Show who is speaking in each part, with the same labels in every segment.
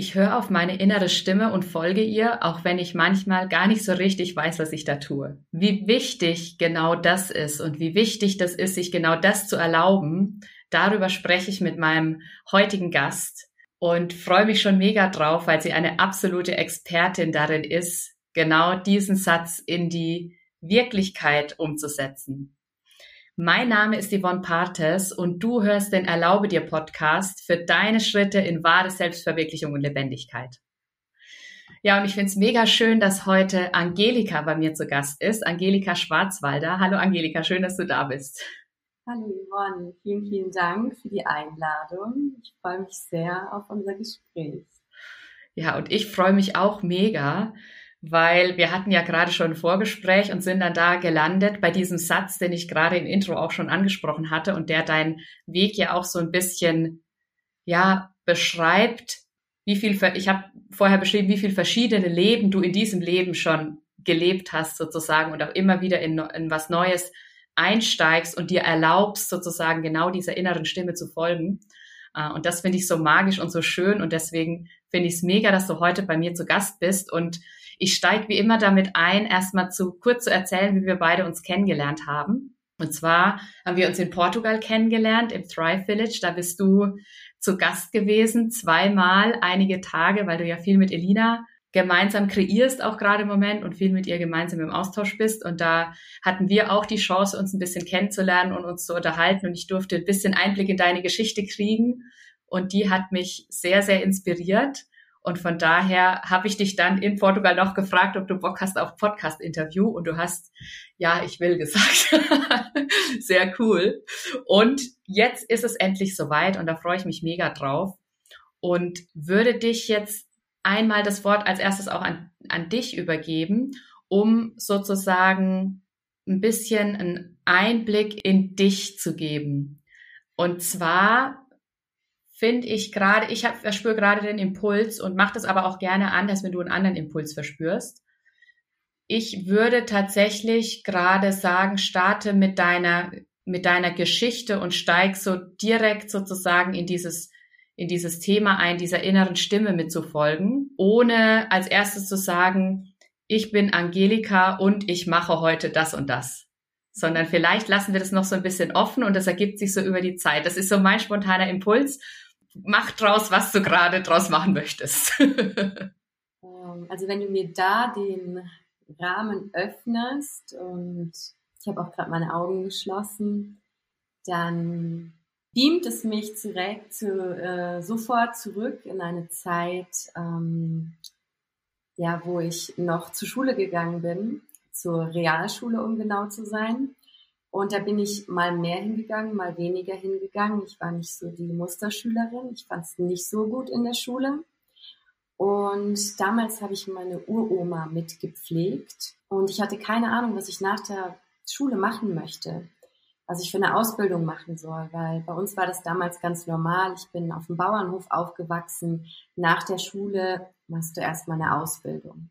Speaker 1: Ich höre auf meine innere Stimme und folge ihr, auch wenn ich manchmal gar nicht so richtig weiß, was ich da tue. Wie wichtig genau das ist und wie wichtig das ist, sich genau das zu erlauben, darüber spreche ich mit meinem heutigen Gast und freue mich schon mega drauf, weil sie eine absolute Expertin darin ist, genau diesen Satz in die Wirklichkeit umzusetzen. Mein Name ist Yvonne Partes und du hörst den Erlaube dir Podcast für deine Schritte in wahre Selbstverwirklichung und Lebendigkeit. Ja, und ich finde es mega schön, dass heute Angelika bei mir zu Gast ist. Angelika Schwarzwalder. Hallo Angelika, schön, dass du da bist.
Speaker 2: Hallo Yvonne, vielen, vielen Dank für die Einladung. Ich freue mich sehr auf unser Gespräch.
Speaker 1: Ja, und ich freue mich auch mega, weil wir hatten ja gerade schon ein Vorgespräch und sind dann da gelandet bei diesem Satz, den ich gerade im Intro auch schon angesprochen hatte und der deinen Weg ja auch so ein bisschen, ja, beschreibt, wie viel, ich habe vorher beschrieben, wie viel verschiedene Leben du in diesem Leben schon gelebt hast sozusagen und auch immer wieder in, in was Neues einsteigst und dir erlaubst sozusagen genau dieser inneren Stimme zu folgen. Äh, und das finde ich so magisch und so schön und deswegen finde ich es mega, dass du heute bei mir zu Gast bist und ich steige wie immer damit ein, erstmal zu kurz zu erzählen, wie wir beide uns kennengelernt haben. Und zwar haben wir uns in Portugal kennengelernt, im Thrive Village. Da bist du zu Gast gewesen, zweimal, einige Tage, weil du ja viel mit Elina gemeinsam kreierst, auch gerade im Moment und viel mit ihr gemeinsam im Austausch bist. Und da hatten wir auch die Chance, uns ein bisschen kennenzulernen und uns zu unterhalten. Und ich durfte ein bisschen Einblick in deine Geschichte kriegen. Und die hat mich sehr, sehr inspiriert. Und von daher habe ich dich dann in Portugal noch gefragt, ob du Bock hast auf Podcast-Interview. Und du hast, ja, ich will gesagt. Sehr cool. Und jetzt ist es endlich soweit und da freue ich mich mega drauf. Und würde dich jetzt einmal das Wort als erstes auch an, an dich übergeben, um sozusagen ein bisschen einen Einblick in dich zu geben. Und zwar finde ich gerade, ich verspüre gerade den Impuls und mache das aber auch gerne anders, wenn du einen anderen Impuls verspürst. Ich würde tatsächlich gerade sagen, starte mit deiner, mit deiner Geschichte und steig so direkt sozusagen in dieses, in dieses Thema ein, dieser inneren Stimme mitzufolgen, ohne als erstes zu sagen, ich bin Angelika und ich mache heute das und das sondern vielleicht lassen wir das noch so ein bisschen offen und das ergibt sich so über die Zeit. Das ist so mein spontaner Impuls mach draus, was du gerade draus machen möchtest.
Speaker 2: Ähm, also wenn du mir da den Rahmen öffnest und ich habe auch gerade meine Augen geschlossen, dann beamt es mich direkt zu, äh, sofort zurück in eine Zeit, ähm, ja, wo ich noch zur Schule gegangen bin, zur Realschule, um genau zu sein. Und da bin ich mal mehr hingegangen, mal weniger hingegangen. Ich war nicht so die Musterschülerin. Ich fand es nicht so gut in der Schule. Und damals habe ich meine Uroma mitgepflegt. Und ich hatte keine Ahnung, was ich nach der Schule machen möchte. Was ich für eine Ausbildung machen soll. Weil bei uns war das damals ganz normal. Ich bin auf dem Bauernhof aufgewachsen. Nach der Schule machst du erstmal eine Ausbildung.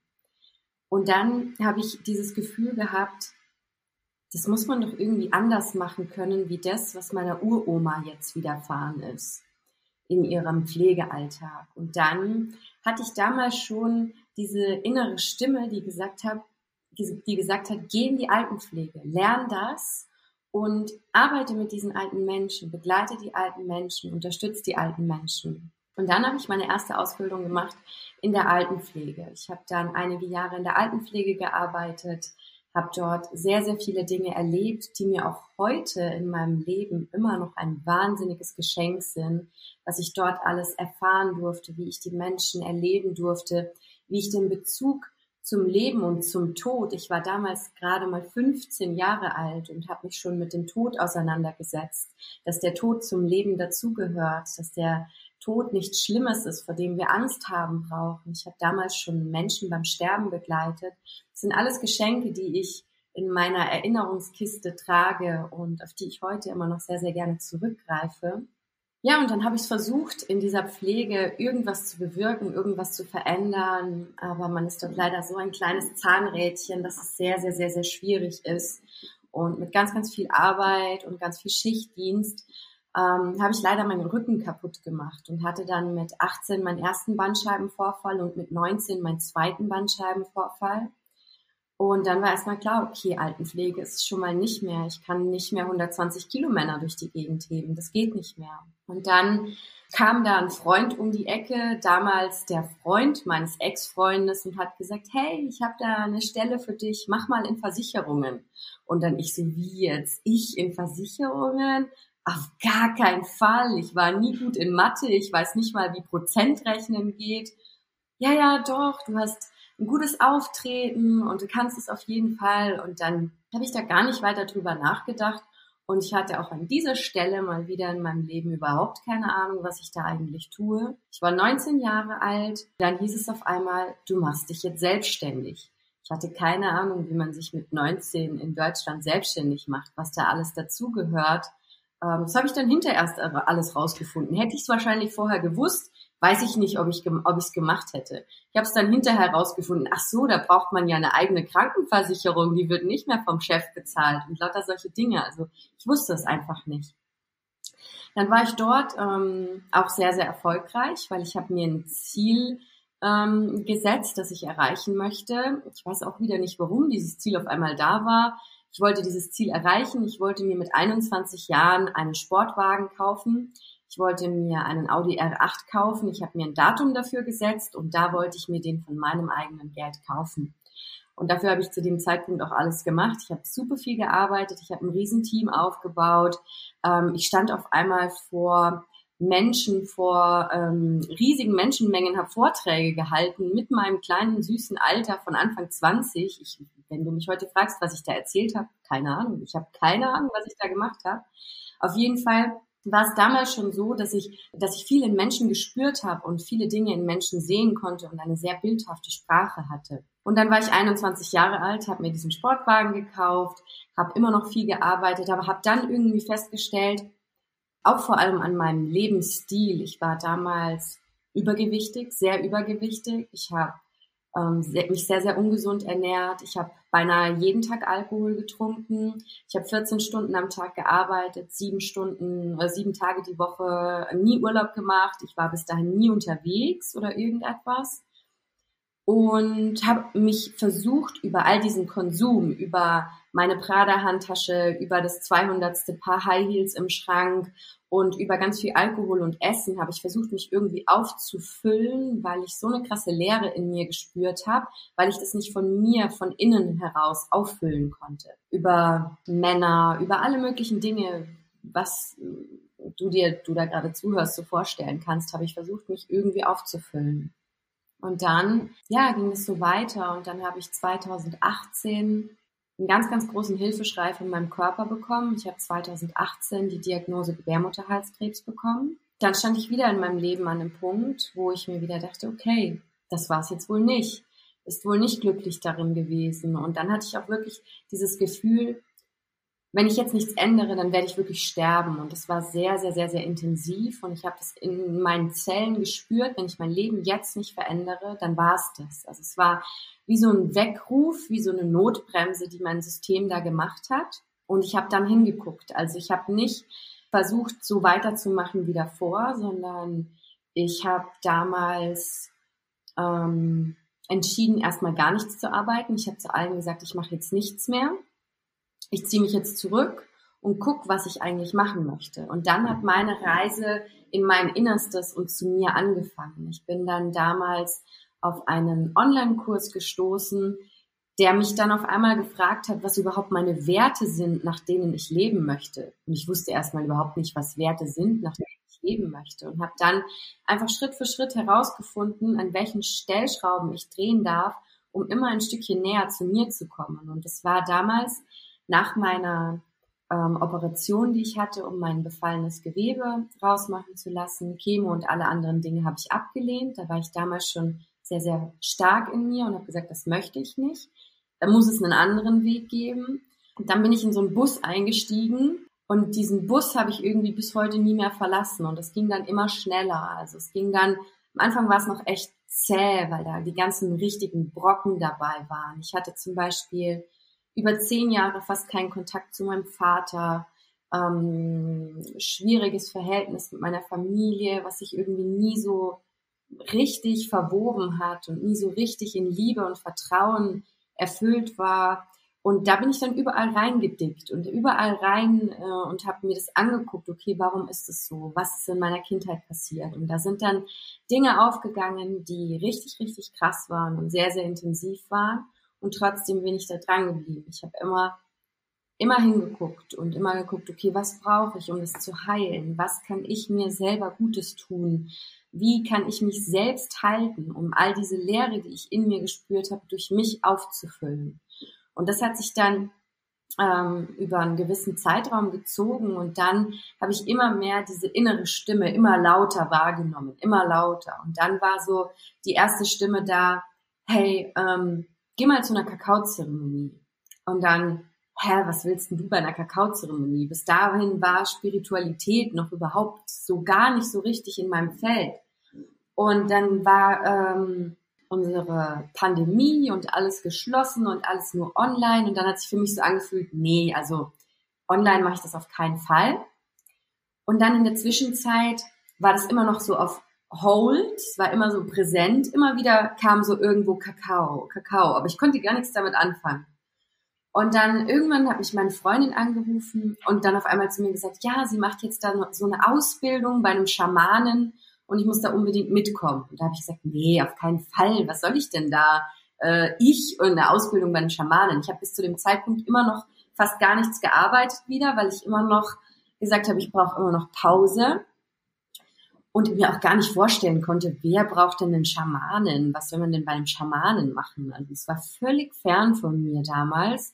Speaker 2: Und dann habe ich dieses Gefühl gehabt, das muss man doch irgendwie anders machen können, wie das, was meiner Uroma jetzt widerfahren ist in ihrem Pflegealltag. Und dann hatte ich damals schon diese innere Stimme, die gesagt hat, die gesagt hat, geh in die Altenpflege, lern das und arbeite mit diesen alten Menschen, begleite die alten Menschen, unterstütze die alten Menschen. Und dann habe ich meine erste Ausbildung gemacht in der Altenpflege. Ich habe dann einige Jahre in der Altenpflege gearbeitet, habe dort sehr, sehr viele Dinge erlebt, die mir auch heute in meinem Leben immer noch ein wahnsinniges Geschenk sind, was ich dort alles erfahren durfte, wie ich die Menschen erleben durfte, wie ich den Bezug zum Leben und zum Tod. Ich war damals gerade mal 15 Jahre alt und habe mich schon mit dem Tod auseinandergesetzt, dass der Tod zum Leben dazugehört, dass der Tod nichts Schlimmes ist, vor dem wir Angst haben brauchen. Ich habe damals schon Menschen beim Sterben begleitet. Das sind alles Geschenke, die ich in meiner Erinnerungskiste trage und auf die ich heute immer noch sehr, sehr gerne zurückgreife. Ja, und dann habe ich versucht, in dieser Pflege irgendwas zu bewirken, irgendwas zu verändern. Aber man ist dort leider so ein kleines Zahnrädchen, dass es sehr, sehr, sehr, sehr schwierig ist. Und mit ganz, ganz viel Arbeit und ganz viel Schichtdienst ähm, habe ich leider meinen Rücken kaputt gemacht und hatte dann mit 18 meinen ersten Bandscheibenvorfall und mit 19 meinen zweiten Bandscheibenvorfall. Und dann war erstmal klar, okay, Altenpflege ist schon mal nicht mehr. Ich kann nicht mehr 120 Kilo Männer durch die Gegend heben. Das geht nicht mehr. Und dann kam da ein Freund um die Ecke, damals der Freund meines Ex-Freundes und hat gesagt, hey, ich habe da eine Stelle für dich, mach mal in Versicherungen. Und dann ich so, wie jetzt? Ich in Versicherungen? Auf gar keinen Fall. Ich war nie gut in Mathe. Ich weiß nicht mal, wie Prozentrechnen geht. Ja, ja, doch, du hast ein gutes Auftreten und du kannst es auf jeden Fall. Und dann habe ich da gar nicht weiter drüber nachgedacht. Und ich hatte auch an dieser Stelle mal wieder in meinem Leben überhaupt keine Ahnung, was ich da eigentlich tue. Ich war 19 Jahre alt. Dann hieß es auf einmal, du machst dich jetzt selbstständig. Ich hatte keine Ahnung, wie man sich mit 19 in Deutschland selbstständig macht, was da alles dazugehört. Ähm, das habe ich dann hinterher erst alles rausgefunden. Hätte ich es wahrscheinlich vorher gewusst, weiß ich nicht, ob ich ob ich gemacht hätte. Ich habe es dann hinterher herausgefunden. Ach so, da braucht man ja eine eigene Krankenversicherung, die wird nicht mehr vom Chef bezahlt und lauter solche Dinge. Also ich wusste es einfach nicht. Dann war ich dort ähm, auch sehr sehr erfolgreich, weil ich habe mir ein Ziel ähm, gesetzt, das ich erreichen möchte. Ich weiß auch wieder nicht, warum dieses Ziel auf einmal da war. Ich wollte dieses Ziel erreichen. Ich wollte mir mit 21 Jahren einen Sportwagen kaufen. Ich wollte mir einen Audi R8 kaufen. Ich habe mir ein Datum dafür gesetzt und da wollte ich mir den von meinem eigenen Geld kaufen. Und dafür habe ich zu dem Zeitpunkt auch alles gemacht. Ich habe super viel gearbeitet. Ich habe ein Riesenteam aufgebaut. Ähm, ich stand auf einmal vor Menschen, vor ähm, riesigen Menschenmengen, habe Vorträge gehalten mit meinem kleinen süßen Alter von Anfang 20. Ich, wenn du mich heute fragst, was ich da erzählt habe, keine Ahnung. Ich habe keine Ahnung, was ich da gemacht habe. Auf jeden Fall war es damals schon so, dass ich, dass ich viele Menschen gespürt habe und viele Dinge in Menschen sehen konnte und eine sehr bildhafte Sprache hatte. Und dann war ich 21 Jahre alt, habe mir diesen Sportwagen gekauft, habe immer noch viel gearbeitet, aber habe dann irgendwie festgestellt, auch vor allem an meinem Lebensstil, ich war damals übergewichtig, sehr übergewichtig. Ich habe ähm, mich sehr, sehr ungesund ernährt. Ich habe beinahe jeden Tag Alkohol getrunken. Ich habe 14 Stunden am Tag gearbeitet, sieben Stunden oder sieben Tage die Woche, nie Urlaub gemacht. Ich war bis dahin nie unterwegs oder irgendetwas. Und habe mich versucht, über all diesen Konsum, über meine Prada-Handtasche, über das 200. Paar High Heels im Schrank und über ganz viel Alkohol und Essen habe ich versucht, mich irgendwie aufzufüllen, weil ich so eine krasse Leere in mir gespürt habe, weil ich das nicht von mir, von innen heraus auffüllen konnte. Über Männer, über alle möglichen Dinge, was du dir, du da gerade zuhörst, so vorstellen kannst, habe ich versucht, mich irgendwie aufzufüllen. Und dann, ja, ging es so weiter und dann habe ich 2018 einen ganz, ganz großen Hilfeschrei von meinem Körper bekommen. Ich habe 2018 die Diagnose Gebärmutterhalskrebs bekommen. Dann stand ich wieder in meinem Leben an einem Punkt, wo ich mir wieder dachte, okay, das war es jetzt wohl nicht. Ist wohl nicht glücklich darin gewesen. Und dann hatte ich auch wirklich dieses Gefühl, wenn ich jetzt nichts ändere, dann werde ich wirklich sterben. Und das war sehr, sehr, sehr, sehr intensiv. Und ich habe das in meinen Zellen gespürt. Wenn ich mein Leben jetzt nicht verändere, dann war es das. Also es war wie so ein Weckruf, wie so eine Notbremse, die mein System da gemacht hat. Und ich habe dann hingeguckt. Also ich habe nicht versucht, so weiterzumachen wie davor, sondern ich habe damals ähm, entschieden, erstmal gar nichts zu arbeiten. Ich habe zu allen gesagt, ich mache jetzt nichts mehr ich ziehe mich jetzt zurück und guck, was ich eigentlich machen möchte. Und dann hat meine Reise in mein Innerstes und zu mir angefangen. Ich bin dann damals auf einen Online-Kurs gestoßen, der mich dann auf einmal gefragt hat, was überhaupt meine Werte sind, nach denen ich leben möchte. Und ich wusste erstmal überhaupt nicht, was Werte sind, nach denen ich leben möchte. Und habe dann einfach Schritt für Schritt herausgefunden, an welchen Stellschrauben ich drehen darf, um immer ein Stückchen näher zu mir zu kommen. Und es war damals nach meiner ähm, Operation, die ich hatte, um mein befallenes Gewebe rausmachen zu lassen, Chemo und alle anderen Dinge habe ich abgelehnt. Da war ich damals schon sehr, sehr stark in mir und habe gesagt, das möchte ich nicht. Da muss es einen anderen Weg geben. Und dann bin ich in so einen Bus eingestiegen und diesen Bus habe ich irgendwie bis heute nie mehr verlassen und es ging dann immer schneller. Also es ging dann, am Anfang war es noch echt zäh, weil da die ganzen richtigen Brocken dabei waren. Ich hatte zum Beispiel über zehn Jahre fast keinen Kontakt zu meinem Vater. ähm, schwieriges Verhältnis mit meiner Familie, was sich irgendwie nie so richtig verwoben hat und nie so richtig in Liebe und Vertrauen erfüllt war. Und da bin ich dann überall reingedickt und überall rein äh, und habe mir das angeguckt, okay, warum ist es so? Was ist in meiner Kindheit passiert? Und da sind dann Dinge aufgegangen, die richtig, richtig krass waren und sehr, sehr intensiv waren. Und trotzdem bin ich da dran geblieben. Ich habe immer, immer hingeguckt und immer geguckt, okay, was brauche ich, um das zu heilen? Was kann ich mir selber Gutes tun? Wie kann ich mich selbst halten, um all diese Leere, die ich in mir gespürt habe, durch mich aufzufüllen? Und das hat sich dann ähm, über einen gewissen Zeitraum gezogen und dann habe ich immer mehr diese innere Stimme immer lauter wahrgenommen, immer lauter. Und dann war so die erste Stimme da, hey, ähm, geh mal zu einer Kakaozeremonie. Und dann, hä, was willst denn du bei einer Kakaozeremonie? Bis dahin war Spiritualität noch überhaupt so gar nicht so richtig in meinem Feld. Und dann war ähm, unsere Pandemie und alles geschlossen und alles nur online. Und dann hat sich für mich so angefühlt, nee, also online mache ich das auf keinen Fall. Und dann in der Zwischenzeit war das immer noch so auf Hold, es war immer so präsent, immer wieder kam so irgendwo Kakao, Kakao, aber ich konnte gar nichts damit anfangen. Und dann irgendwann hat mich meine Freundin angerufen und dann auf einmal zu mir gesagt, ja, sie macht jetzt da so eine Ausbildung bei einem Schamanen und ich muss da unbedingt mitkommen. Und da habe ich gesagt, nee, auf keinen Fall. Was soll ich denn da? Äh, ich und eine Ausbildung bei den Schamanen. Ich habe bis zu dem Zeitpunkt immer noch fast gar nichts gearbeitet wieder, weil ich immer noch gesagt habe, ich brauche immer noch Pause und mir auch gar nicht vorstellen konnte, wer braucht denn einen Schamanen? Was soll man denn bei einem Schamanen machen? Also es war völlig fern von mir damals.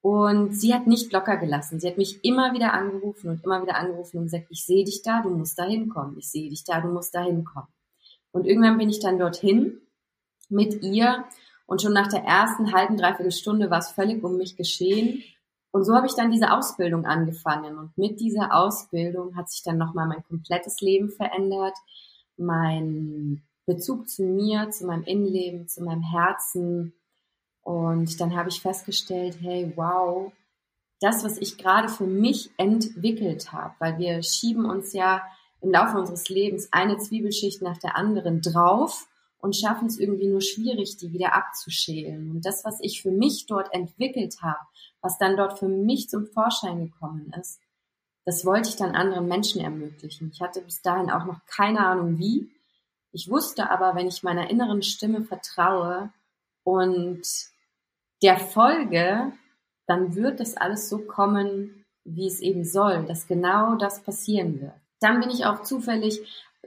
Speaker 2: Und sie hat nicht locker gelassen. Sie hat mich immer wieder angerufen und immer wieder angerufen und gesagt, ich sehe dich da, du musst da hinkommen. Ich sehe dich da, du musst da hinkommen. Und irgendwann bin ich dann dorthin mit ihr und schon nach der ersten halben, dreiviertel Stunde war es völlig um mich geschehen. Und so habe ich dann diese Ausbildung angefangen. Und mit dieser Ausbildung hat sich dann nochmal mein komplettes Leben verändert. Mein Bezug zu mir, zu meinem Innenleben, zu meinem Herzen, und dann habe ich festgestellt, hey, wow, das, was ich gerade für mich entwickelt habe, weil wir schieben uns ja im Laufe unseres Lebens eine Zwiebelschicht nach der anderen drauf und schaffen es irgendwie nur schwierig, die wieder abzuschälen. Und das, was ich für mich dort entwickelt habe, was dann dort für mich zum Vorschein gekommen ist, das wollte ich dann anderen Menschen ermöglichen. Ich hatte bis dahin auch noch keine Ahnung wie. Ich wusste aber, wenn ich meiner inneren Stimme vertraue und der Folge, dann wird das alles so kommen, wie es eben soll, dass genau das passieren wird. Dann bin ich auch zufällig,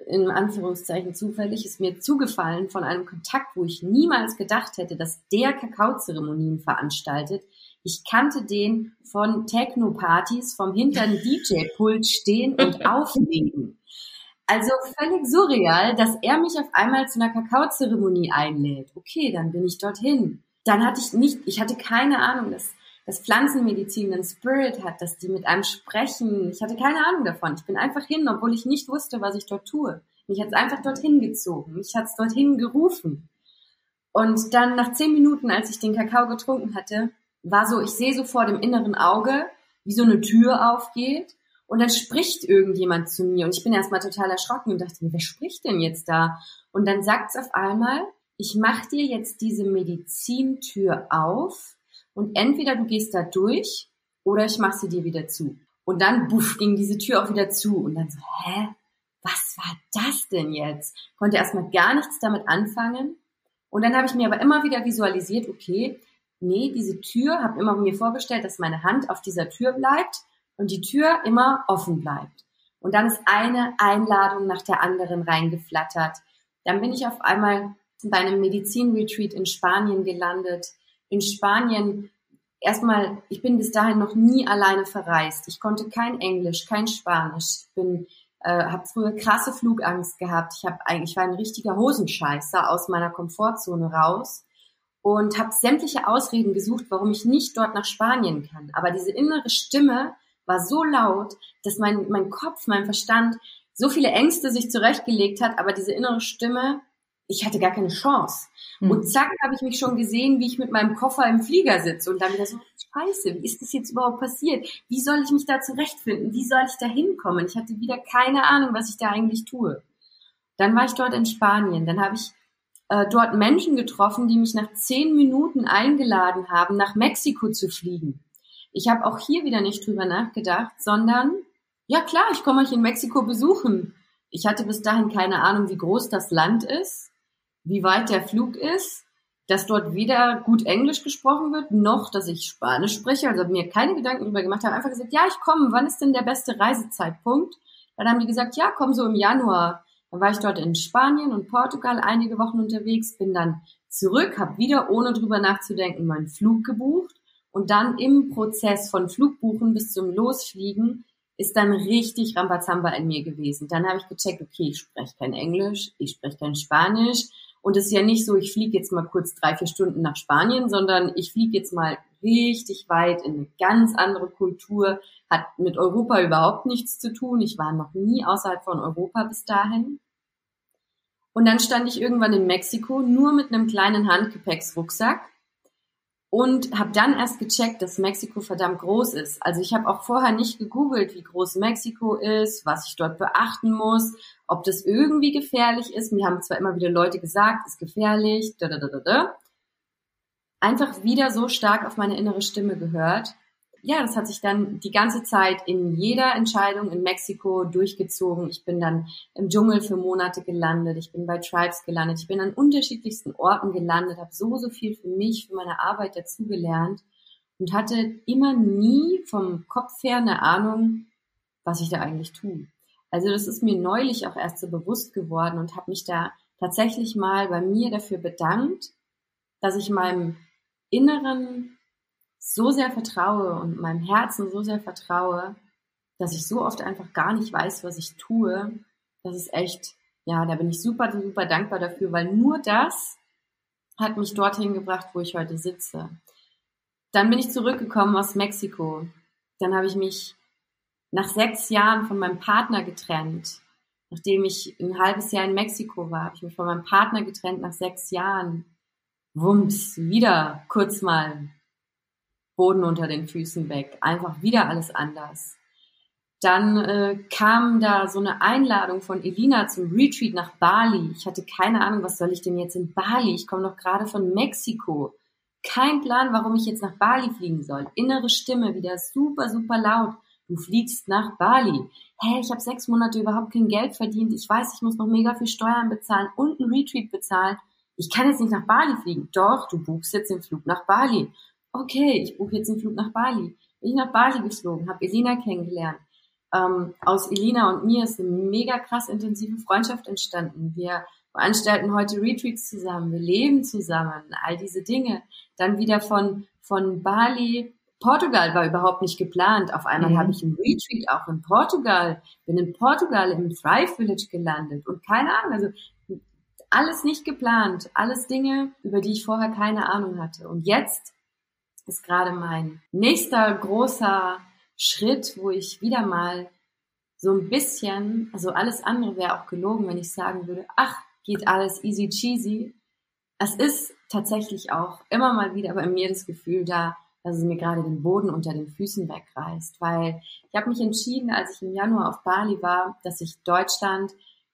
Speaker 2: in Anführungszeichen zufällig, ist mir zugefallen von einem Kontakt, wo ich niemals gedacht hätte, dass der Kakaozeremonien veranstaltet. Ich kannte den von Techno-Partys vom hinteren DJ-Pult stehen und auflegen. Also völlig surreal, dass er mich auf einmal zu einer Kakaozeremonie einlädt. Okay, dann bin ich dorthin dann hatte ich nicht, ich hatte keine Ahnung, dass, dass Pflanzenmedizin einen Spirit hat, dass die mit einem sprechen. Ich hatte keine Ahnung davon. Ich bin einfach hin, obwohl ich nicht wusste, was ich dort tue. Mich hat es einfach dorthin gezogen. Mich hat es dorthin gerufen. Und dann nach zehn Minuten, als ich den Kakao getrunken hatte, war so, ich sehe so vor dem inneren Auge, wie so eine Tür aufgeht. Und dann spricht irgendjemand zu mir. Und ich bin erstmal total erschrocken und dachte mir, wer spricht denn jetzt da? Und dann sagt es auf einmal, ich mache dir jetzt diese Medizintür auf und entweder du gehst da durch oder ich mache sie dir wieder zu. Und dann, buff, ging diese Tür auch wieder zu. Und dann so, hä? Was war das denn jetzt? Konnte erstmal gar nichts damit anfangen. Und dann habe ich mir aber immer wieder visualisiert, okay, nee, diese Tür, habe immer mir vorgestellt, dass meine Hand auf dieser Tür bleibt und die Tür immer offen bleibt. Und dann ist eine Einladung nach der anderen reingeflattert. Dann bin ich auf einmal bei einem Medizinretreat in Spanien gelandet. In Spanien erstmal, ich bin bis dahin noch nie alleine verreist. Ich konnte kein Englisch, kein Spanisch. Ich bin äh, habe früher krasse Flugangst gehabt. Ich habe eigentlich war ein richtiger Hosenscheißer aus meiner Komfortzone raus und habe sämtliche Ausreden gesucht, warum ich nicht dort nach Spanien kann. Aber diese innere Stimme war so laut, dass mein mein Kopf, mein Verstand so viele Ängste sich zurechtgelegt hat, aber diese innere Stimme ich hatte gar keine Chance. Mhm. Und zack, habe ich mich schon gesehen, wie ich mit meinem Koffer im Flieger sitze und dann wieder so, scheiße, wie ist das jetzt überhaupt passiert? Wie soll ich mich da zurechtfinden? Wie soll ich da hinkommen? Ich hatte wieder keine Ahnung, was ich da eigentlich tue. Dann war ich dort in Spanien. Dann habe ich äh, dort Menschen getroffen, die mich nach zehn Minuten eingeladen haben, nach Mexiko zu fliegen. Ich habe auch hier wieder nicht drüber nachgedacht, sondern, ja klar, ich komme euch in Mexiko besuchen. Ich hatte bis dahin keine Ahnung, wie groß das Land ist wie weit der Flug ist, dass dort weder gut Englisch gesprochen wird, noch dass ich Spanisch spreche. Also mir keine Gedanken darüber gemacht habe. Einfach gesagt, ja, ich komme. Wann ist denn der beste Reisezeitpunkt? Dann haben die gesagt, ja, komm so im Januar. Dann war ich dort in Spanien und Portugal einige Wochen unterwegs, bin dann zurück, habe wieder ohne drüber nachzudenken meinen Flug gebucht und dann im Prozess von Flugbuchen bis zum Losfliegen ist dann richtig Rambazamba in mir gewesen. Dann habe ich gecheckt, okay, ich spreche kein Englisch, ich spreche kein Spanisch, und es ist ja nicht so, ich fliege jetzt mal kurz drei, vier Stunden nach Spanien, sondern ich fliege jetzt mal richtig weit in eine ganz andere Kultur, hat mit Europa überhaupt nichts zu tun. Ich war noch nie außerhalb von Europa bis dahin. Und dann stand ich irgendwann in Mexiko nur mit einem kleinen Handgepäcksrucksack und habe dann erst gecheckt, dass Mexiko verdammt groß ist. Also ich habe auch vorher nicht gegoogelt, wie groß Mexiko ist, was ich dort beachten muss, ob das irgendwie gefährlich ist. Mir haben zwar immer wieder Leute gesagt, ist gefährlich, da, da, da, da, da. Einfach wieder so stark auf meine innere Stimme gehört ja, das hat sich dann die ganze Zeit in jeder Entscheidung in Mexiko durchgezogen. Ich bin dann im Dschungel für Monate gelandet, ich bin bei Tribes gelandet, ich bin an unterschiedlichsten Orten gelandet, habe so, so viel für mich, für meine Arbeit dazugelernt und hatte immer nie vom Kopf her eine Ahnung, was ich da eigentlich tue. Also das ist mir neulich auch erst so bewusst geworden und habe mich da tatsächlich mal bei mir dafür bedankt, dass ich meinem inneren so sehr vertraue und meinem Herzen so sehr vertraue, dass ich so oft einfach gar nicht weiß, was ich tue. Das ist echt, ja, da bin ich super, super dankbar dafür, weil nur das hat mich dorthin gebracht, wo ich heute sitze. Dann bin ich zurückgekommen aus Mexiko. Dann habe ich mich nach sechs Jahren von meinem Partner getrennt. Nachdem ich ein halbes Jahr in Mexiko war, habe ich mich von meinem Partner getrennt nach sechs Jahren. Wumms, wieder kurz mal Boden unter den Füßen weg, einfach wieder alles anders. Dann äh, kam da so eine Einladung von Elina zum Retreat nach Bali. Ich hatte keine Ahnung, was soll ich denn jetzt in Bali? Ich komme doch gerade von Mexiko. Kein Plan, warum ich jetzt nach Bali fliegen soll. Innere Stimme wieder super, super laut. Du fliegst nach Bali. Hey, ich habe sechs Monate überhaupt kein Geld verdient. Ich weiß, ich muss noch mega viel Steuern bezahlen und ein Retreat bezahlen. Ich kann jetzt nicht nach Bali fliegen. Doch, du buchst jetzt den Flug nach Bali okay, ich buche jetzt einen Flug nach Bali. Bin ich nach Bali geflogen, habe Elina kennengelernt. Ähm, aus Elina und mir ist eine mega krass intensive Freundschaft entstanden. Wir veranstalten heute Retreats zusammen, wir leben zusammen, all diese Dinge. Dann wieder von, von Bali, Portugal war überhaupt nicht geplant. Auf einmal mhm. habe ich ein Retreat auch in Portugal, bin in Portugal im Thrive Village gelandet und keine Ahnung, also alles nicht geplant, alles Dinge, über die ich vorher keine Ahnung hatte. Und jetzt ist gerade mein nächster großer Schritt, wo ich wieder mal so ein bisschen, also alles andere wäre auch gelogen, wenn ich sagen würde, ach, geht alles easy cheesy. Es ist tatsächlich auch immer mal wieder bei mir das Gefühl da, dass es mir gerade den Boden unter den Füßen wegreißt, weil ich habe mich entschieden, als ich im Januar auf Bali war, dass ich Deutschland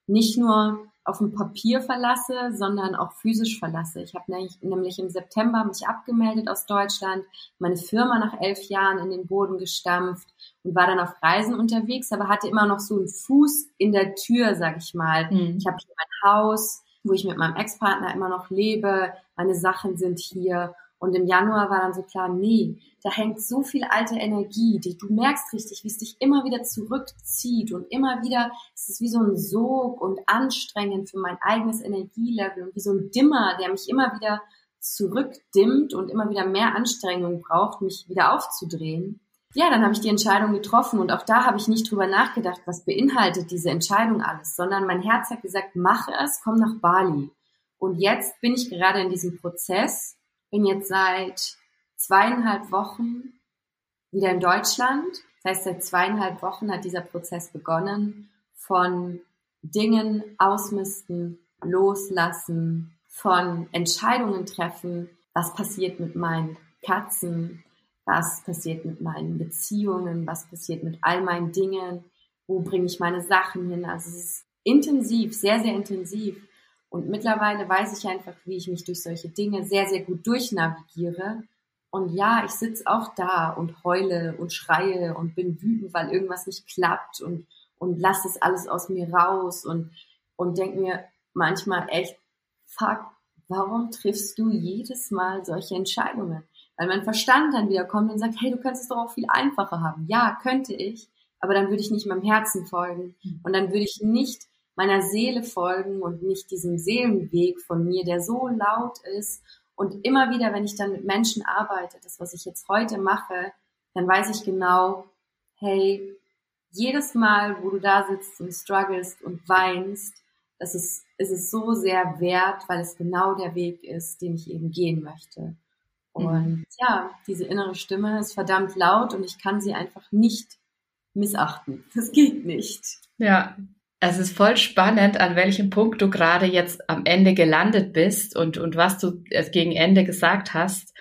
Speaker 2: nicht nur auf dem Papier verlasse, sondern auch physisch verlasse. Ich habe nämlich im September mich abgemeldet aus Deutschland, meine Firma nach elf Jahren in den Boden gestampft und war dann auf Reisen unterwegs, aber hatte immer noch so einen Fuß in der Tür, sag ich mal. Mhm. Ich habe hier mein Haus, wo ich mit meinem Ex-Partner immer noch lebe. Meine Sachen sind hier und im Januar war dann so klar, nee, da hängt so viel alte Energie, die du merkst richtig, wie es dich immer wieder zurückzieht und immer wieder ist es wie so ein Sog und anstrengend für mein eigenes Energielevel und wie so ein Dimmer, der mich immer wieder zurückdimmt und immer wieder mehr Anstrengung braucht, mich wieder aufzudrehen. Ja, dann habe ich die Entscheidung getroffen und auch da habe ich nicht drüber nachgedacht, was beinhaltet diese Entscheidung alles, sondern mein Herz hat gesagt, mache es, komm nach Bali. Und jetzt bin ich gerade in diesem Prozess, bin jetzt seit zweieinhalb Wochen wieder in Deutschland. Das heißt, seit zweieinhalb Wochen hat dieser Prozess begonnen von Dingen ausmisten, Loslassen, von Entscheidungen treffen, was passiert mit meinen Katzen, was passiert mit meinen Beziehungen, was passiert mit all meinen Dingen, wo bringe ich meine Sachen hin. Also es ist intensiv, sehr, sehr intensiv. Und mittlerweile weiß ich einfach, wie ich mich durch solche Dinge sehr, sehr gut durchnavigiere. Und ja, ich sitze auch da und heule und schreie und bin wütend, weil irgendwas nicht klappt und, und lasse das alles aus mir raus und, und denke mir manchmal echt, fuck, warum triffst du jedes Mal solche Entscheidungen? Weil mein Verstand dann wieder kommt und sagt, hey, du könntest es doch auch viel einfacher haben. Ja, könnte ich, aber dann würde ich nicht meinem Herzen folgen hm. und dann würde ich nicht meiner Seele folgen und nicht diesem Seelenweg von mir, der so laut ist. Und immer wieder, wenn ich dann mit Menschen arbeite, das, was ich jetzt heute mache, dann weiß ich genau, hey, jedes Mal, wo du da sitzt und strugglest und weinst, das ist, ist es so sehr wert, weil es genau der Weg ist, den ich eben gehen möchte. Und mhm. ja, diese innere Stimme ist verdammt laut und ich kann sie einfach nicht missachten. Das geht nicht.
Speaker 1: Ja, es ist voll spannend, an welchem Punkt du gerade jetzt am Ende gelandet bist und, und was du gegen Ende gesagt hast,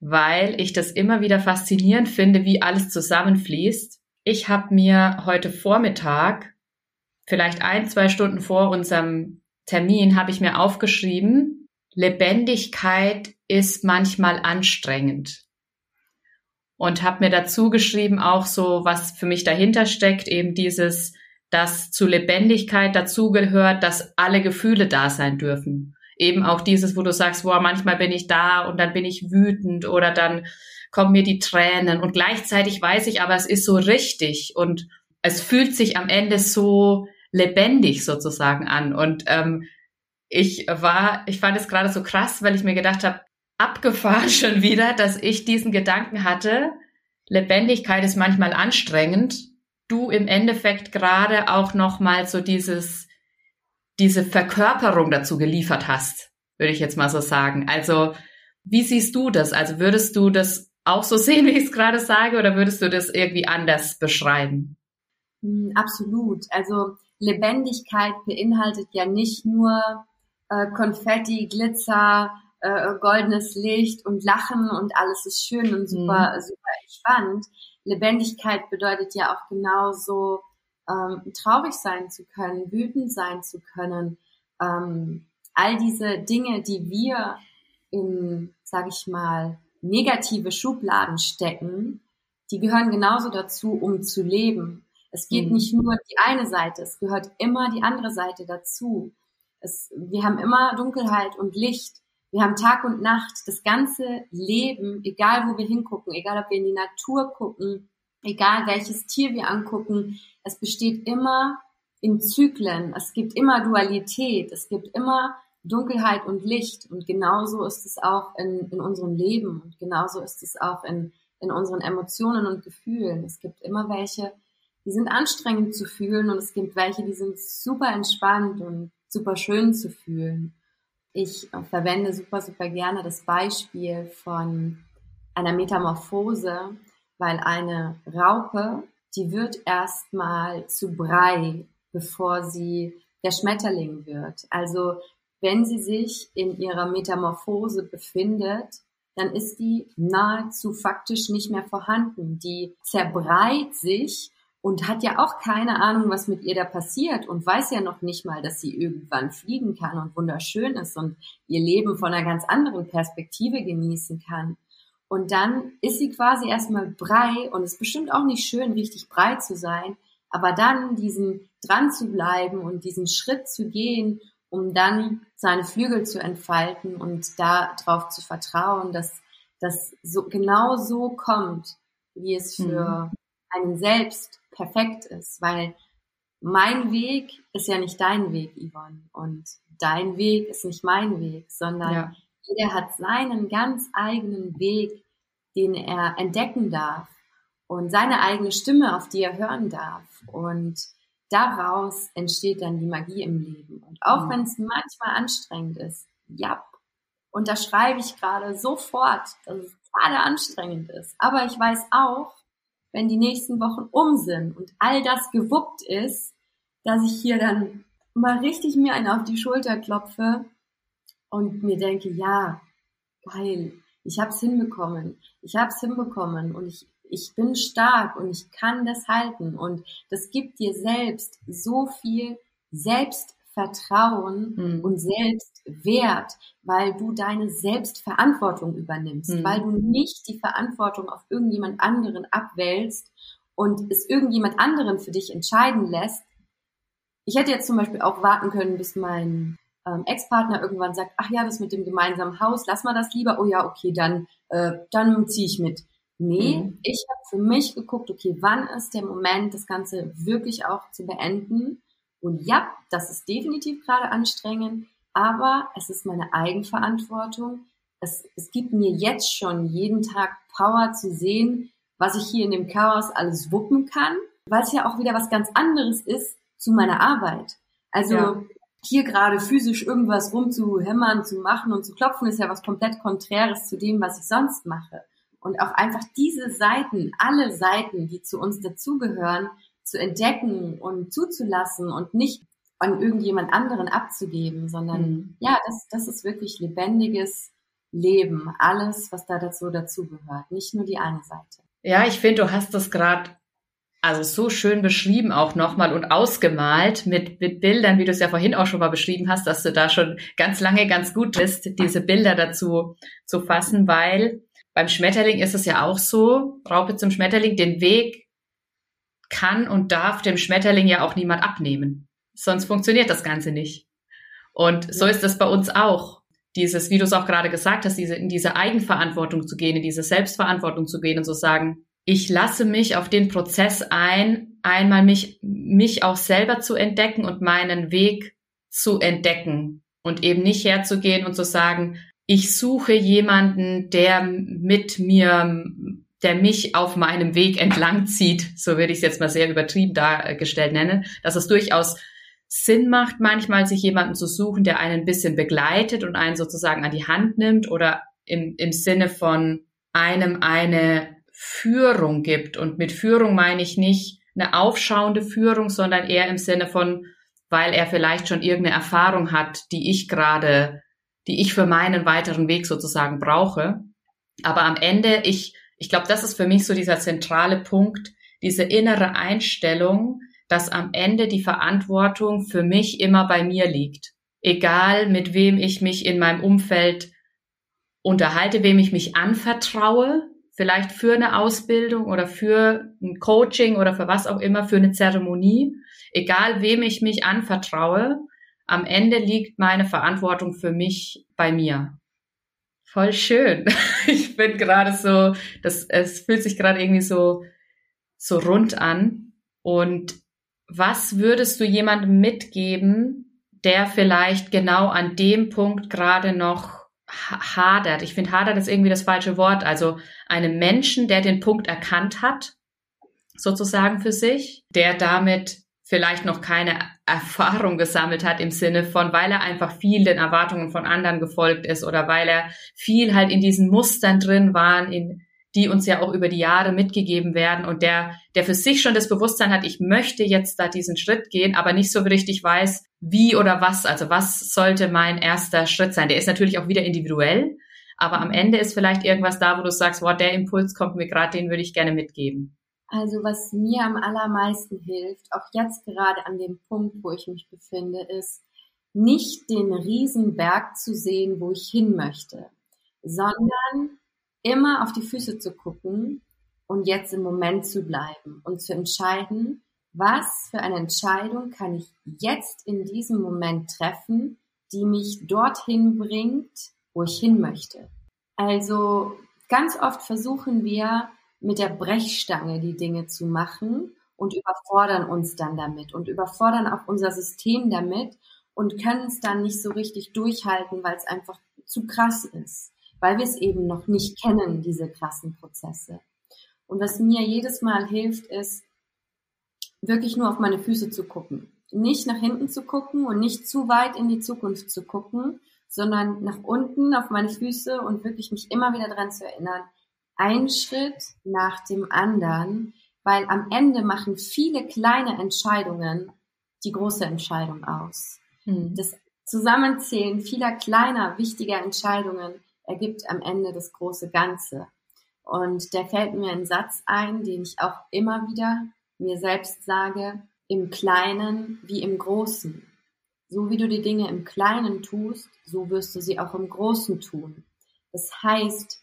Speaker 1: weil ich das immer wieder faszinierend finde, wie alles zusammenfließt. Ich habe mir heute Vormittag, vielleicht ein, zwei Stunden vor unserem Termin, habe ich mir aufgeschrieben, Lebendigkeit ist manchmal anstrengend und habe mir dazu geschrieben auch so, was für mich dahinter steckt, eben dieses, dass zu Lebendigkeit dazugehört, dass alle Gefühle da sein dürfen. Eben auch dieses, wo du sagst, boah, manchmal bin ich da und dann bin ich wütend oder dann kommen mir die Tränen und gleichzeitig weiß ich aber, es ist so richtig und es fühlt sich am Ende so lebendig sozusagen an und ähm, ich war, ich fand es gerade so krass, weil ich mir gedacht habe, abgefahren schon wieder, dass ich diesen Gedanken hatte, Lebendigkeit ist manchmal anstrengend. Du im Endeffekt gerade auch nochmal so dieses, diese Verkörperung dazu geliefert hast, würde ich jetzt mal so sagen. Also, wie siehst du das? Also würdest du das auch so sehen, wie ich es gerade sage, oder würdest du das irgendwie anders beschreiben?
Speaker 2: Hm, absolut. Also Lebendigkeit beinhaltet ja nicht nur äh, Konfetti, Glitzer, äh, goldenes Licht und Lachen und alles ist schön und super, mhm. super entspannt. Lebendigkeit bedeutet ja auch genauso ähm, traurig sein zu können, wütend sein zu können. Ähm, all diese Dinge, die wir in, sag ich mal, negative Schubladen stecken, die gehören genauso dazu, um zu leben. Es geht mhm. nicht nur die eine Seite, es gehört immer die andere Seite dazu. Es, wir haben immer Dunkelheit und Licht wir haben Tag und Nacht, das ganze Leben, egal wo wir hingucken, egal ob wir in die Natur gucken, egal welches Tier wir angucken, es besteht immer in Zyklen. Es gibt immer Dualität. Es gibt immer Dunkelheit und Licht. Und genauso ist es auch in, in unserem Leben. Und genauso ist es auch in, in unseren Emotionen und Gefühlen. Es gibt immer welche, die sind anstrengend zu fühlen und es gibt welche, die sind super entspannt und super schön zu fühlen. Ich verwende super, super gerne das Beispiel von einer Metamorphose, weil eine Raupe, die wird erstmal zu Brei, bevor sie der Schmetterling wird. Also wenn sie sich in ihrer Metamorphose befindet, dann ist die nahezu faktisch nicht mehr vorhanden. Die zerbreit sich und hat ja auch keine Ahnung, was mit ihr da passiert und weiß ja noch nicht mal, dass sie irgendwann fliegen kann und wunderschön ist und ihr Leben von einer ganz anderen Perspektive genießen kann. Und dann ist sie quasi erstmal brei und ist bestimmt auch nicht schön, richtig brei zu sein, aber dann diesen dran zu bleiben und diesen Schritt zu gehen, um dann seine Flügel zu entfalten und darauf zu vertrauen, dass das so genau so kommt, wie es für mhm. einen selbst perfekt ist, weil mein Weg ist ja nicht dein Weg, Yvonne, und dein Weg ist nicht mein Weg, sondern ja. jeder hat seinen ganz eigenen Weg, den er entdecken darf und seine eigene Stimme, auf die er hören darf. Und daraus entsteht dann die Magie im Leben. Und auch mhm. wenn es manchmal anstrengend ist, ja, unterschreibe ich gerade sofort, dass es gerade anstrengend ist. Aber ich weiß auch, wenn die nächsten Wochen um sind und all das gewuppt ist, dass ich hier dann mal richtig mir einen auf die Schulter klopfe und mir denke, ja, geil, ich habe es hinbekommen, ich habe es hinbekommen und ich, ich bin stark und ich kann das halten. Und das gibt dir selbst so viel Selbstvertrauen mhm. und Selbstwert, weil du deine Selbstverantwortung übernimmst, mhm. weil du nicht die Verantwortung auf irgendjemand anderen abwälzt und es irgendjemand anderen für dich entscheiden lässt. Ich hätte jetzt zum Beispiel auch warten können, bis mein ähm, Ex-Partner irgendwann sagt, ach ja, das mit dem gemeinsamen Haus, lass mal das lieber. Oh ja, okay, dann, äh, dann ziehe ich mit. Nee, mhm. ich habe für mich geguckt, okay, wann ist der Moment, das Ganze wirklich auch zu beenden? Und ja, das ist definitiv gerade anstrengend, aber es ist meine Eigenverantwortung. Es, es gibt mir jetzt schon jeden Tag Power zu sehen, was ich hier in dem Chaos alles wuppen kann, weil es ja auch wieder was ganz anderes ist zu meiner Arbeit. Also ja. hier gerade physisch irgendwas rumzuhämmern, zu machen und zu klopfen, ist ja was komplett Konträres zu dem, was ich sonst mache. Und auch einfach diese Seiten, alle Seiten, die zu uns dazugehören, zu entdecken und zuzulassen und nicht an irgendjemand anderen abzugeben, sondern mhm. ja, das, das ist wirklich lebendiges Leben, alles, was da dazu dazugehört, nicht nur die eine Seite.
Speaker 1: Ja, ich finde, du hast das gerade also so schön beschrieben auch nochmal und ausgemalt mit, mit Bildern, wie du es ja vorhin auch schon mal beschrieben hast, dass du da schon ganz lange ganz gut bist, diese Bilder dazu zu fassen, weil beim Schmetterling ist es ja auch so, Raupe zum Schmetterling, den Weg kann und darf dem Schmetterling ja auch niemand abnehmen. Sonst funktioniert das Ganze nicht. Und so ist es bei uns auch. Dieses, wie du es auch gerade gesagt hast, diese, in diese Eigenverantwortung zu gehen, in diese Selbstverantwortung zu gehen und zu sagen, ich lasse mich auf den Prozess ein, einmal mich, mich auch selber zu entdecken und meinen Weg zu entdecken und eben nicht herzugehen und zu sagen, ich suche jemanden, der mit mir, der mich auf meinem Weg entlang zieht, so würde ich es jetzt mal sehr übertrieben dargestellt nennen, dass es durchaus Sinn macht, manchmal sich jemanden zu suchen, der einen ein bisschen begleitet und einen sozusagen an die Hand nimmt oder im, im Sinne von einem eine Führung gibt. Und mit Führung meine ich nicht eine aufschauende Führung, sondern eher im Sinne von, weil er vielleicht schon irgendeine Erfahrung hat, die ich gerade, die ich für meinen weiteren Weg sozusagen brauche. Aber am Ende, ich, ich glaube, das ist für mich so dieser zentrale Punkt, diese innere Einstellung, dass am Ende die Verantwortung für mich immer bei mir liegt. Egal mit wem ich mich in meinem Umfeld unterhalte, wem ich mich anvertraue, vielleicht für eine Ausbildung oder für ein Coaching oder für was auch immer, für eine Zeremonie, egal wem ich mich anvertraue, am Ende liegt meine Verantwortung für mich bei mir. Voll schön. bin gerade so, das, es fühlt sich gerade irgendwie so, so rund an. Und was würdest du jemandem mitgeben, der vielleicht genau an dem Punkt gerade noch hadert. Ich finde, hadert ist irgendwie das falsche Wort. Also einem Menschen, der den Punkt erkannt hat, sozusagen für sich, der damit vielleicht noch keine Erfahrung gesammelt hat im Sinne von, weil er einfach viel den Erwartungen von anderen gefolgt ist oder weil er viel halt in diesen Mustern drin war, in die uns ja auch über die Jahre mitgegeben werden und der, der für sich schon das Bewusstsein hat, ich möchte jetzt da diesen Schritt gehen, aber nicht so richtig weiß, wie oder was, also was sollte mein erster Schritt sein. Der ist natürlich auch wieder individuell, aber am Ende ist vielleicht irgendwas da, wo du sagst, wow, der Impuls kommt mir gerade, den würde ich gerne mitgeben.
Speaker 2: Also was mir am allermeisten hilft, auch jetzt gerade an dem Punkt, wo ich mich befinde, ist, nicht den Riesenberg zu sehen, wo ich hin möchte, sondern immer auf die Füße zu gucken und jetzt im Moment zu bleiben und zu entscheiden, was für eine Entscheidung kann ich jetzt in diesem Moment treffen, die mich dorthin bringt, wo ich hin möchte. Also ganz oft versuchen wir mit der Brechstange die Dinge zu machen und überfordern uns dann damit und überfordern auch unser System damit und können es dann nicht so richtig durchhalten, weil es einfach zu krass ist weil wir es eben noch nicht kennen, diese krassen Prozesse. Und was mir jedes Mal hilft, ist, wirklich nur auf meine Füße zu gucken. Nicht nach hinten zu gucken und nicht zu weit in die Zukunft zu gucken, sondern nach unten auf meine Füße und wirklich mich immer wieder daran zu erinnern, ein Schritt nach dem anderen, weil am Ende machen viele kleine Entscheidungen die große Entscheidung aus. Mhm. Das Zusammenzählen vieler kleiner, wichtiger Entscheidungen ergibt am Ende das große Ganze. Und da fällt mir ein Satz ein, den ich auch immer wieder mir selbst sage, im Kleinen wie im Großen. So wie du die Dinge im Kleinen tust, so wirst du sie auch im Großen tun. Das heißt,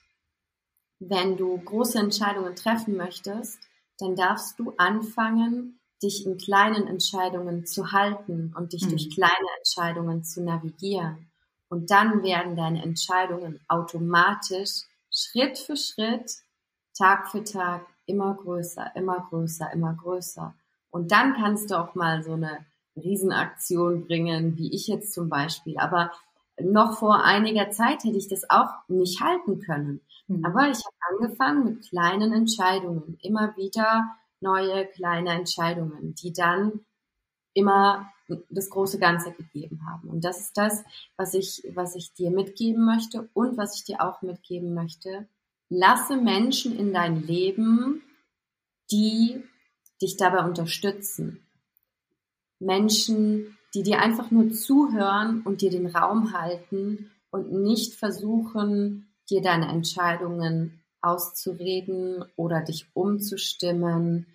Speaker 2: wenn du große Entscheidungen treffen möchtest, dann darfst du anfangen, dich in kleinen Entscheidungen zu halten und dich mhm. durch kleine Entscheidungen zu navigieren. Und dann werden deine Entscheidungen automatisch Schritt für Schritt, Tag für Tag immer größer, immer größer, immer größer. Und dann kannst du auch mal so eine Riesenaktion bringen, wie ich jetzt zum Beispiel. Aber noch vor einiger Zeit hätte ich das auch nicht halten können. Mhm. Aber ich habe angefangen mit kleinen Entscheidungen, immer wieder neue kleine Entscheidungen, die dann immer das große Ganze gegeben haben. Und das ist das, was ich, was ich dir mitgeben möchte und was ich dir auch mitgeben möchte. Lasse Menschen in dein Leben, die dich dabei unterstützen. Menschen, die dir einfach nur zuhören und dir den Raum halten und nicht versuchen, dir deine Entscheidungen auszureden oder dich umzustimmen,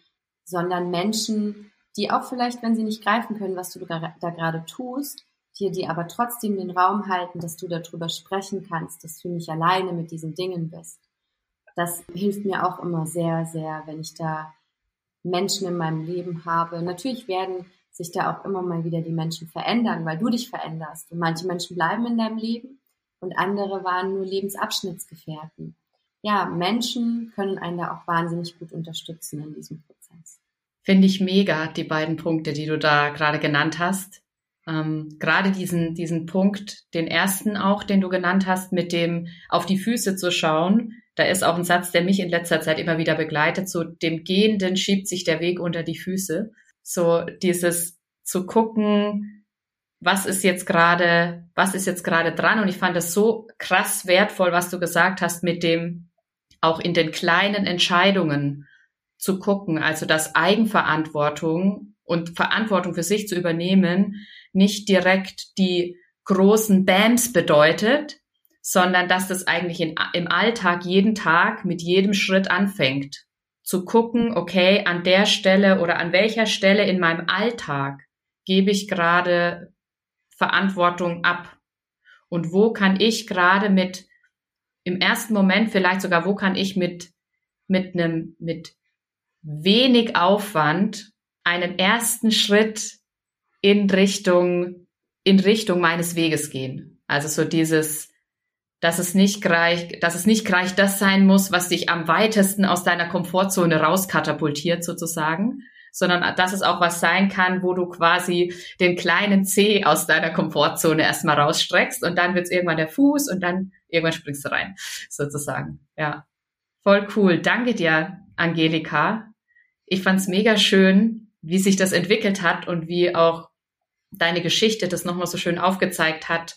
Speaker 2: sondern Menschen, die auch vielleicht, wenn sie nicht greifen können, was du da, gerade tust, dir die aber trotzdem den Raum halten, dass du darüber sprechen kannst, dass du nicht alleine mit diesen Dingen bist. Das hilft mir auch immer sehr, sehr, wenn ich da Menschen in meinem Leben habe. Natürlich werden sich da auch immer mal wieder die Menschen verändern, weil du dich veränderst. Und manche Menschen bleiben in deinem Leben und andere waren nur Lebensabschnittsgefährten. Ja, Menschen können einen da auch wahnsinnig gut unterstützen in diesem Prozess.
Speaker 1: Finde ich mega, die beiden Punkte, die du da gerade genannt hast. Ähm, gerade diesen, diesen Punkt, den ersten auch, den du genannt hast, mit dem auf die Füße zu schauen. Da ist auch ein Satz, der mich in letzter Zeit immer wieder begleitet. So dem Gehenden schiebt sich der Weg unter die Füße. So dieses zu gucken, was ist jetzt gerade, was ist jetzt gerade dran? Und ich fand das so krass wertvoll, was du gesagt hast mit dem, auch in den kleinen Entscheidungen zu gucken, also dass Eigenverantwortung und Verantwortung für sich zu übernehmen nicht direkt die großen Bams bedeutet, sondern dass das eigentlich in, im Alltag jeden Tag mit jedem Schritt anfängt. Zu gucken, okay, an der Stelle oder an welcher Stelle in meinem Alltag gebe ich gerade Verantwortung ab? Und wo kann ich gerade mit, im ersten Moment vielleicht sogar, wo kann ich mit, mit einem, mit wenig Aufwand einen ersten Schritt in Richtung, in Richtung meines Weges gehen. Also so dieses, dass es nicht gleich, dass es nicht gleich das sein muss, was dich am weitesten aus deiner Komfortzone rauskatapultiert sozusagen, sondern dass es auch was sein kann, wo du quasi den kleinen Zeh aus deiner Komfortzone erstmal rausstreckst und dann wird es irgendwann der Fuß und dann irgendwann springst du rein, sozusagen. Ja. Voll cool. Danke dir, Angelika. Ich fand's mega schön, wie sich das entwickelt hat und wie auch deine Geschichte das nochmal so schön aufgezeigt hat,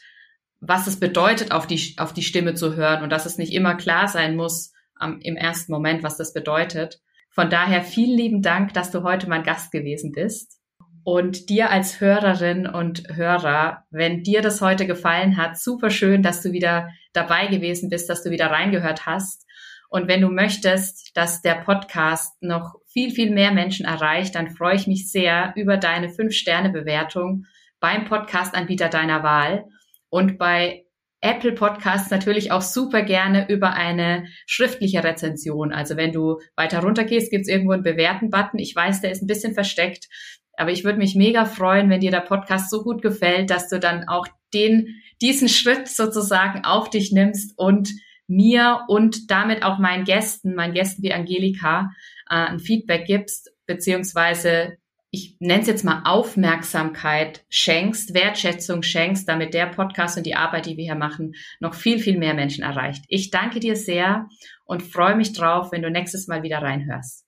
Speaker 1: was es bedeutet, auf die, auf die Stimme zu hören und dass es nicht immer klar sein muss am, im ersten Moment, was das bedeutet. Von daher vielen lieben Dank, dass du heute mein Gast gewesen bist. Und dir als Hörerin und Hörer, wenn dir das heute gefallen hat, super schön, dass du wieder dabei gewesen bist, dass du wieder reingehört hast. Und wenn du möchtest, dass der Podcast noch viel, viel mehr Menschen erreicht, dann freue ich mich sehr über deine 5-Sterne-Bewertung beim Podcast-Anbieter deiner Wahl und bei Apple Podcasts natürlich auch super gerne über eine schriftliche Rezension. Also wenn du weiter runter gehst, gibt es irgendwo einen Bewerten-Button. Ich weiß, der ist ein bisschen versteckt, aber ich würde mich mega freuen, wenn dir der Podcast so gut gefällt, dass du dann auch den, diesen Schritt sozusagen auf dich nimmst und mir und damit auch meinen Gästen, meinen Gästen wie Angelika, äh, ein Feedback gibst, beziehungsweise ich nenne es jetzt mal Aufmerksamkeit schenkst, Wertschätzung schenkst, damit der Podcast und die Arbeit, die wir hier machen, noch viel, viel mehr Menschen erreicht. Ich danke dir sehr und freue mich drauf, wenn du nächstes Mal wieder reinhörst.